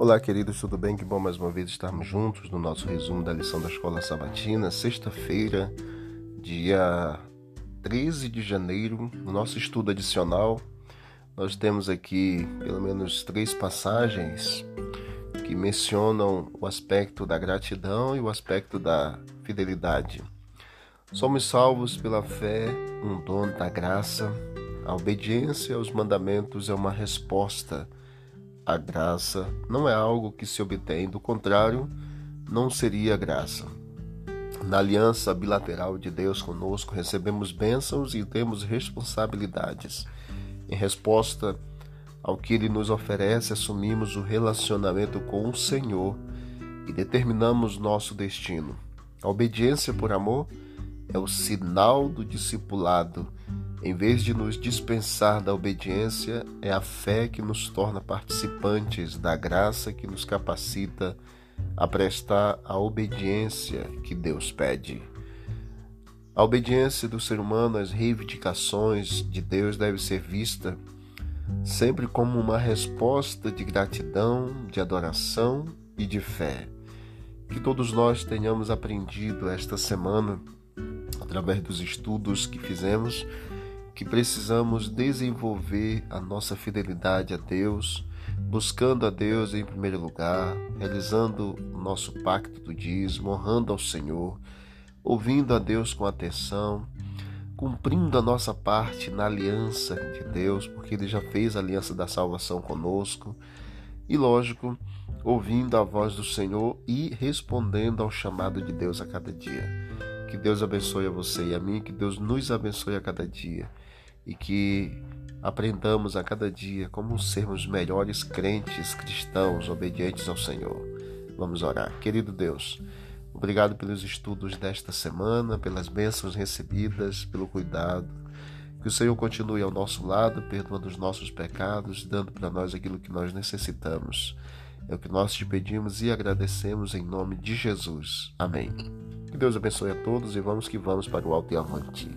Olá, queridos, tudo bem? Que bom mais uma vez estarmos juntos no nosso resumo da lição da Escola Sabatina, sexta-feira, dia 13 de janeiro, no nosso estudo adicional. Nós temos aqui pelo menos três passagens que mencionam o aspecto da gratidão e o aspecto da fidelidade. Somos salvos pela fé, um dom da graça. A obediência aos mandamentos é uma resposta a graça não é algo que se obtém, do contrário, não seria graça. Na aliança bilateral de Deus conosco, recebemos bênçãos e temos responsabilidades. Em resposta ao que Ele nos oferece, assumimos o relacionamento com o Senhor e determinamos nosso destino. A obediência por amor é o sinal do discipulado em vez de nos dispensar da obediência, é a fé que nos torna participantes da graça que nos capacita a prestar a obediência que Deus pede. A obediência do ser humano às reivindicações de Deus deve ser vista sempre como uma resposta de gratidão, de adoração e de fé. Que todos nós tenhamos aprendido esta semana, através dos estudos que fizemos, que precisamos desenvolver a nossa fidelidade a Deus, buscando a Deus em primeiro lugar, realizando o nosso pacto do dízimo, honrando ao Senhor, ouvindo a Deus com atenção, cumprindo a nossa parte na aliança de Deus, porque Ele já fez a aliança da salvação conosco, e lógico, ouvindo a voz do Senhor e respondendo ao chamado de Deus a cada dia. Que Deus abençoe a você e a mim, que Deus nos abençoe a cada dia e que aprendamos a cada dia como sermos melhores crentes cristãos obedientes ao Senhor. Vamos orar. Querido Deus, obrigado pelos estudos desta semana, pelas bênçãos recebidas, pelo cuidado. Que o Senhor continue ao nosso lado, perdoando os nossos pecados, dando para nós aquilo que nós necessitamos. É o que nós te pedimos e agradecemos em nome de Jesus. Amém. Que Deus abençoe a todos e vamos que vamos para o alto e avante.